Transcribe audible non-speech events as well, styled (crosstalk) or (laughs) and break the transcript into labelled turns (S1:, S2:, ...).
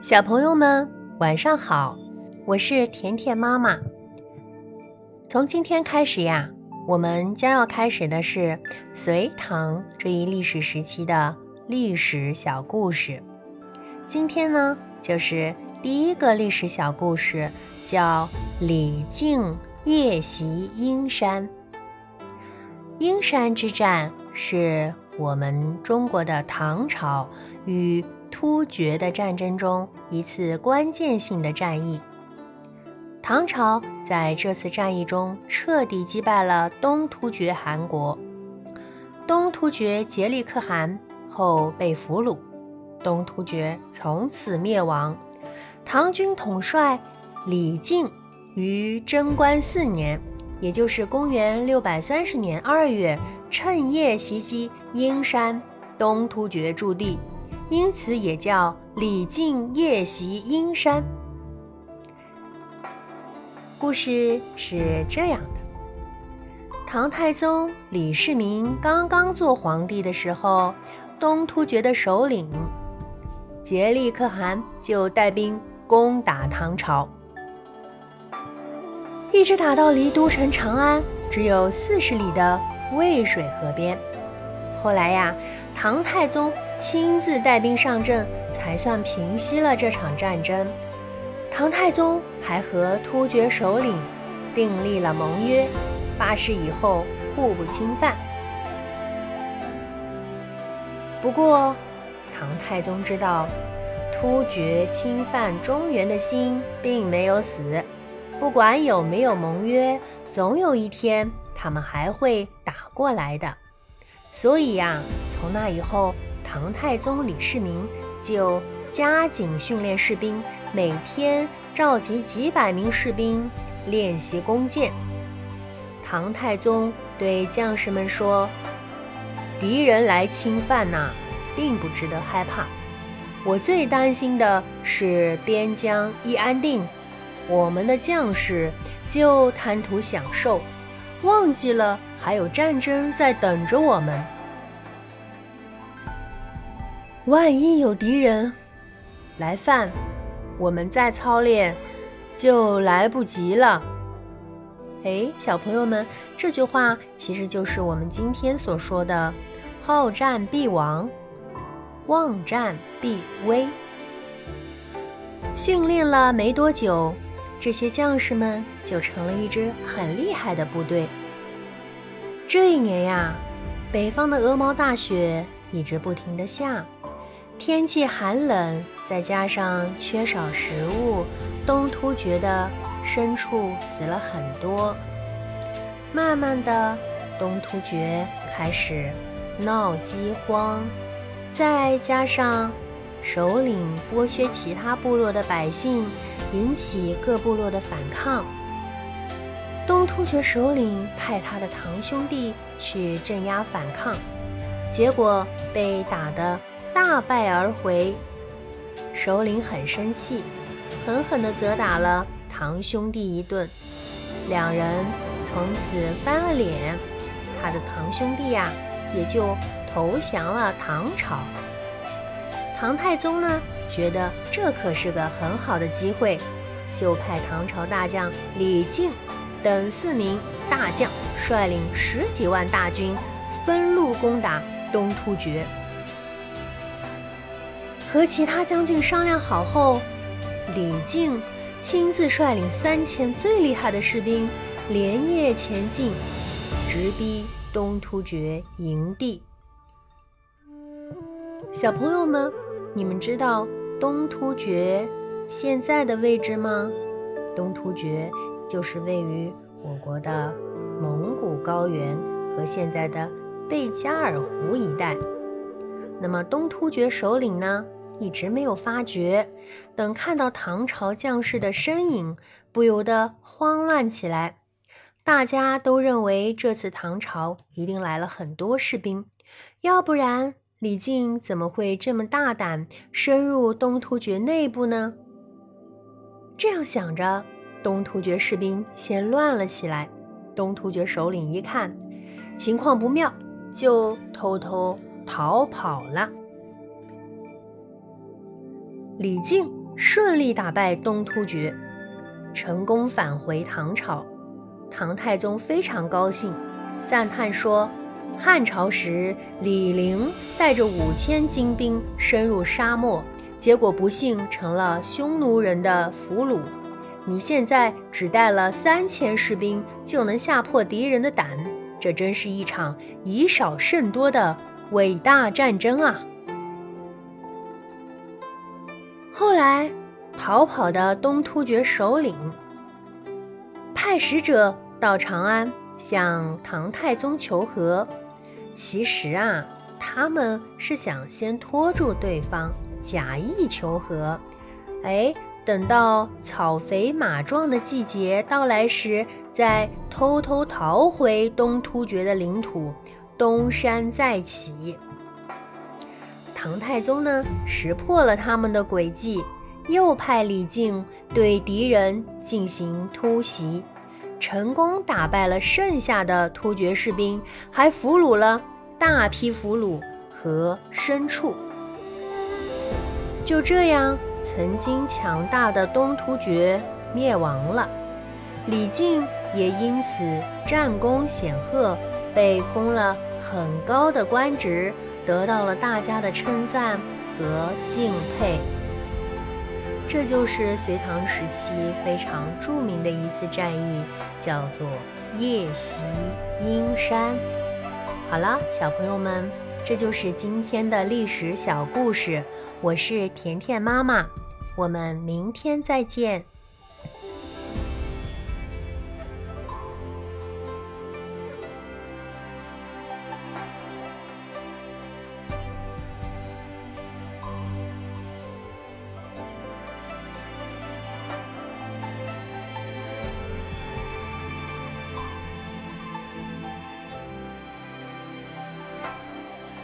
S1: 小朋友们，晚上好！我是甜甜妈妈。从今天开始呀，我们将要开始的是隋唐这一历史时期的历史小故事。今天呢，就是第一个历史小故事，叫李靖夜袭阴山。阴山之战是我们中国的唐朝与突厥的战争中一次关键性的战役。唐朝在这次战役中彻底击败了东突厥汗国，东突厥竭力可汗后被俘虏，东突厥从此灭亡。唐军统帅李靖于贞观四年。也就是公元六百三十年二月，趁夜袭击阴山东突厥驻地，因此也叫李靖夜袭阴山。故事是这样的：唐太宗李世民刚刚做皇帝的时候，东突厥的首领竭力可汗就带兵攻打唐朝。一直打到离都城长安只有四十里的渭水河边。后来呀，唐太宗亲自带兵上阵，才算平息了这场战争。唐太宗还和突厥首领订立了盟约，发誓以后互不侵犯。不过，唐太宗知道突厥侵犯中原的心并没有死。不管有没有盟约，总有一天他们还会打过来的。所以呀，从那以后，唐太宗李世民就加紧训练士兵，每天召集几百名士兵练习弓箭。唐太宗对将士们说：“敌人来侵犯呐，并不值得害怕。我最担心的是边疆一安定。”我们的将士就贪图享受，忘记了还有战争在等着我们。万一有敌人来犯，我们再操练就来不及了。哎，小朋友们，这句话其实就是我们今天所说的“好战必亡，忘战必危”。训练了没多久。这些将士们就成了一支很厉害的部队。这一年呀，北方的鹅毛大雪一直不停的下，天气寒冷，再加上缺少食物，东突厥的牲畜死了很多。慢慢的，东突厥开始 (laughs) 闹饥荒，再加上首领剥削其他部落的百姓。引起各部落的反抗。东突厥首领派他的堂兄弟去镇压反抗，结果被打得大败而回。首领很生气，狠狠地责打了堂兄弟一顿，两人从此翻了脸。他的堂兄弟呀，也就投降了唐朝。唐太宗呢？觉得这可是个很好的机会，就派唐朝大将李靖等四名大将率领十几万大军分路攻打东突厥。和其他将军商量好后，李靖亲自率领三千最厉害的士兵连夜前进，直逼东突厥营地。小朋友们，你们知道？东突厥现在的位置吗？东突厥就是位于我国的蒙古高原和现在的贝加尔湖一带。那么东突厥首领呢，一直没有发觉，等看到唐朝将士的身影，不由得慌乱起来。大家都认为这次唐朝一定来了很多士兵，要不然。李靖怎么会这么大胆，深入东突厥内部呢？这样想着，东突厥士兵先乱了起来。东突厥首领一看情况不妙，就偷偷逃跑了。李靖顺利打败东突厥，成功返回唐朝。唐太宗非常高兴，赞叹说：“汉朝时，李陵带着五千精兵深入沙漠，结果不幸成了匈奴人的俘虏。你现在只带了三千士兵，就能吓破敌人的胆，这真是一场以少胜多的伟大战争啊！”后来，逃跑的东突厥首领派使者到长安向唐太宗求和。其实啊，他们是想先拖住对方，假意求和。哎，等到草肥马壮的季节到来时，再偷偷逃回东突厥的领土，东山再起。唐太宗呢，识破了他们的诡计，又派李靖对敌人进行突袭，成功打败了剩下的突厥士兵，还俘虏了大批俘虏和牲畜。就这样，曾经强大的东突厥灭亡了，李靖也因此战功显赫，被封了很高的官职。得到了大家的称赞和敬佩，这就是隋唐时期非常著名的一次战役，叫做夜袭阴山。好了，小朋友们，这就是今天的历史小故事。我是甜甜妈妈，我们明天再见。